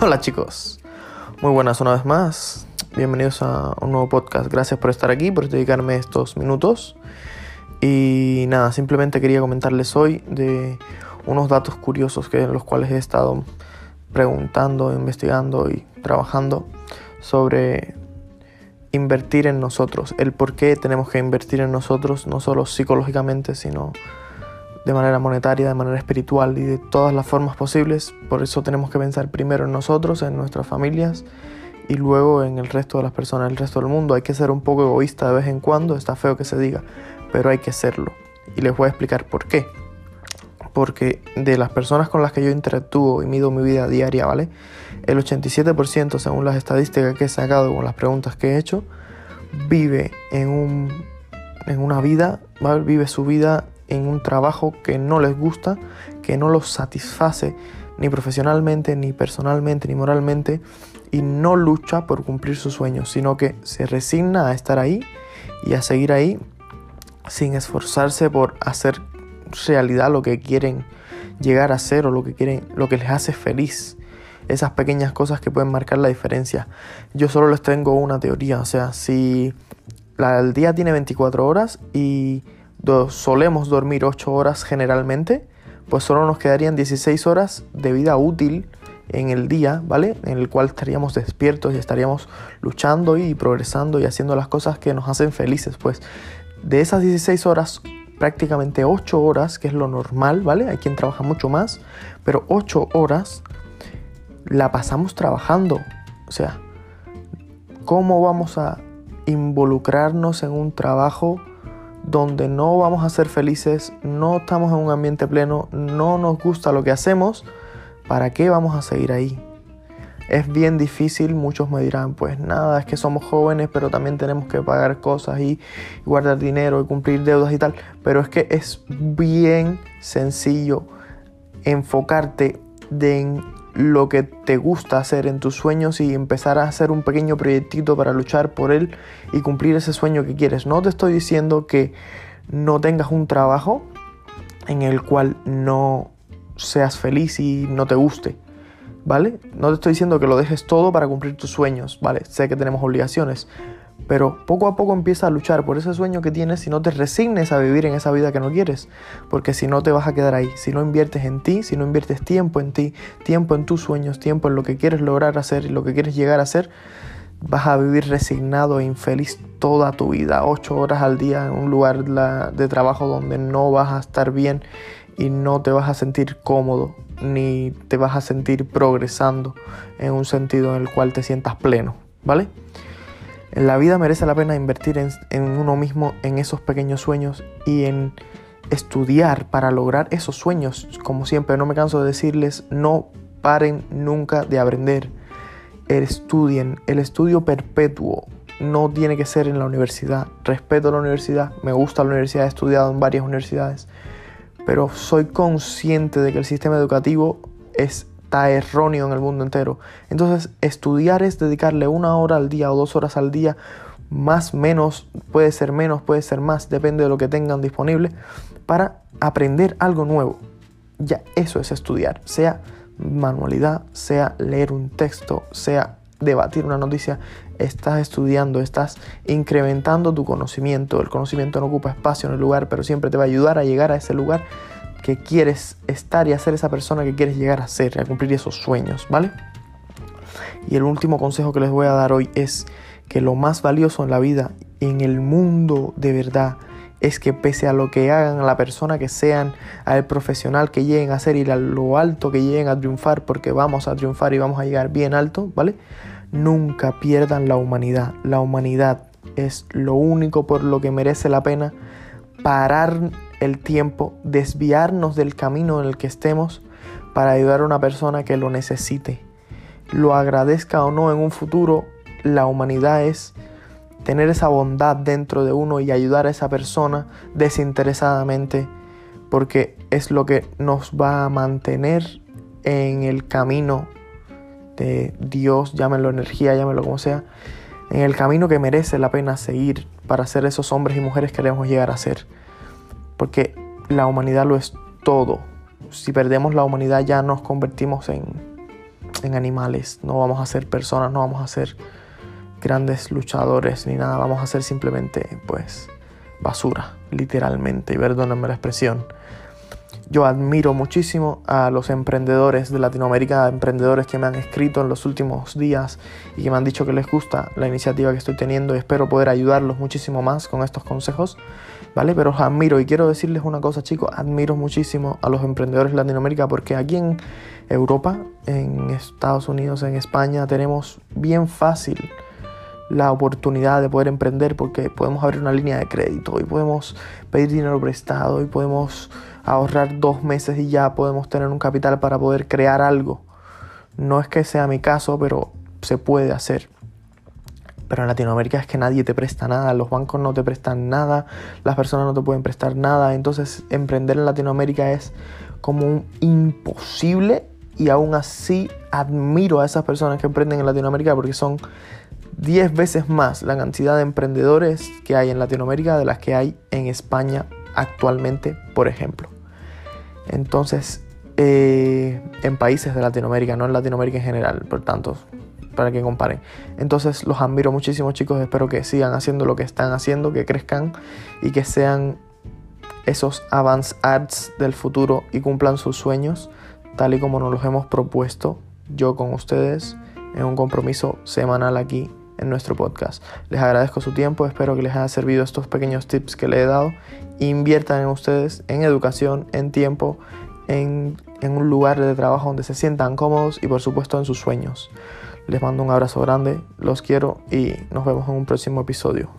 Hola chicos, muy buenas una vez más. Bienvenidos a un nuevo podcast. Gracias por estar aquí, por dedicarme estos minutos. Y nada, simplemente quería comentarles hoy de unos datos curiosos que los cuales he estado preguntando, investigando y trabajando sobre invertir en nosotros, el por qué tenemos que invertir en nosotros, no solo psicológicamente, sino de manera monetaria, de manera espiritual y de todas las formas posibles. Por eso tenemos que pensar primero en nosotros, en nuestras familias y luego en el resto de las personas, el resto del mundo. Hay que ser un poco egoísta de vez en cuando, está feo que se diga, pero hay que serlo. Y les voy a explicar por qué. Porque de las personas con las que yo interactúo y mido mi vida diaria, ¿vale? El 87%, según las estadísticas que he sacado con las preguntas que he hecho, vive en, un, en una vida, ¿vale? vive su vida en un trabajo que no les gusta, que no los satisface ni profesionalmente, ni personalmente, ni moralmente, y no lucha por cumplir sus sueños, sino que se resigna a estar ahí y a seguir ahí sin esforzarse por hacer realidad lo que quieren llegar a ser o lo que quieren, lo que les hace feliz. Esas pequeñas cosas que pueden marcar la diferencia. Yo solo les tengo una teoría, o sea, si el día tiene 24 horas y solemos dormir 8 horas generalmente, pues solo nos quedarían 16 horas de vida útil en el día, ¿vale? En el cual estaríamos despiertos y estaríamos luchando y progresando y haciendo las cosas que nos hacen felices, pues de esas 16 horas, prácticamente 8 horas, que es lo normal, ¿vale? Hay quien trabaja mucho más, pero 8 horas la pasamos trabajando. O sea, ¿cómo vamos a involucrarnos en un trabajo donde no vamos a ser felices, no estamos en un ambiente pleno, no nos gusta lo que hacemos, ¿para qué vamos a seguir ahí? Es bien difícil, muchos me dirán, pues nada, es que somos jóvenes, pero también tenemos que pagar cosas y guardar dinero y cumplir deudas y tal, pero es que es bien sencillo enfocarte en lo que te gusta hacer en tus sueños y empezar a hacer un pequeño proyectito para luchar por él y cumplir ese sueño que quieres. No te estoy diciendo que no tengas un trabajo en el cual no seas feliz y no te guste, ¿vale? No te estoy diciendo que lo dejes todo para cumplir tus sueños, ¿vale? Sé que tenemos obligaciones, pero poco a poco empieza a luchar por ese sueño que tienes y no te resignes a vivir en esa vida que no quieres, porque si no te vas a quedar ahí, si no inviertes en ti, si no inviertes tiempo en ti, tiempo en tus sueños, tiempo en lo que quieres lograr hacer y lo que quieres llegar a hacer, vas a vivir resignado e infeliz toda tu vida, ocho horas al día en un lugar de trabajo donde no vas a estar bien y no te vas a sentir cómodo ni te vas a sentir progresando en un sentido en el cual te sientas pleno, ¿vale? En la vida merece la pena invertir en, uno mismo, en esos pequeños sueños y en estudiar para lograr esos sueños. Como siempre, no me canso de decirles, no paren nunca de aprender. Estudien, el estudio perpetuo no tiene que ser en la universidad. Respeto la universidad, me gusta la universidad, he estudiado en varias universidades, pero soy consciente de que el sistema educativo es está erróneo en el mundo entero. Entonces, estudiar es dedicarle una hora al día o dos horas al día, más, menos, puede ser menos, puede ser más, depende de lo que tengan disponible, para aprender algo nuevo. Ya eso es estudiar, sea manualidad, sea leer un texto, sea debatir una noticia, estás estudiando, estás incrementando tu conocimiento. El conocimiento no ocupa espacio en el lugar, pero siempre te va a ayudar a llegar a ese lugar que quieres estar y hacer esa persona que quieres llegar a ser, a cumplir esos sueños, ¿vale? Y el último consejo que les voy a dar hoy es que lo más valioso en la vida, en el mundo de verdad, es que pese a lo que hagan, a la persona que sean, al profesional que lleguen a ser y a lo alto que lleguen a triunfar, porque vamos a triunfar y vamos a llegar bien alto, ¿vale? Nunca pierdan la humanidad. La humanidad es lo único por lo que merece la pena parar el tiempo, desviarnos del camino en el que estemos para ayudar a una persona que lo necesite. Lo agradezca o no en un futuro, la humanidad es tener esa bondad dentro de uno y ayudar a esa persona desinteresadamente porque es lo que nos va a mantener en el camino de Dios, llámenlo energía, llámenlo como sea, en el camino que merece la pena seguir para ser esos hombres y mujeres que queremos llegar a ser porque la humanidad lo es todo. Si perdemos la humanidad ya nos convertimos en, en animales, no vamos a ser personas, no vamos a ser grandes luchadores ni nada, vamos a ser simplemente pues basura, literalmente, y perdónenme la expresión. Yo admiro muchísimo a los emprendedores de Latinoamérica, emprendedores que me han escrito en los últimos días y que me han dicho que les gusta la iniciativa que estoy teniendo y espero poder ayudarlos muchísimo más con estos consejos, ¿vale? Pero os admiro y quiero decirles una cosa, chicos, admiro muchísimo a los emprendedores de Latinoamérica porque aquí en Europa, en Estados Unidos, en España, tenemos bien fácil la oportunidad de poder emprender porque podemos abrir una línea de crédito y podemos pedir dinero prestado y podemos ahorrar dos meses y ya podemos tener un capital para poder crear algo. No es que sea mi caso, pero se puede hacer. Pero en Latinoamérica es que nadie te presta nada, los bancos no te prestan nada, las personas no te pueden prestar nada. Entonces emprender en Latinoamérica es como un imposible y aún así admiro a esas personas que emprenden en Latinoamérica porque son 10 veces más la cantidad de emprendedores que hay en Latinoamérica de las que hay en España actualmente, por ejemplo. Entonces, eh, en países de Latinoamérica, no en Latinoamérica en general, por tanto, para que comparen. Entonces, los admiro muchísimo, chicos. Espero que sigan haciendo lo que están haciendo, que crezcan y que sean esos avance ads del futuro y cumplan sus sueños, tal y como nos los hemos propuesto yo con ustedes en un compromiso semanal aquí en nuestro podcast. Les agradezco su tiempo, espero que les haya servido estos pequeños tips que le he dado. Inviertan en ustedes, en educación, en tiempo, en, en un lugar de trabajo donde se sientan cómodos y por supuesto en sus sueños. Les mando un abrazo grande, los quiero y nos vemos en un próximo episodio.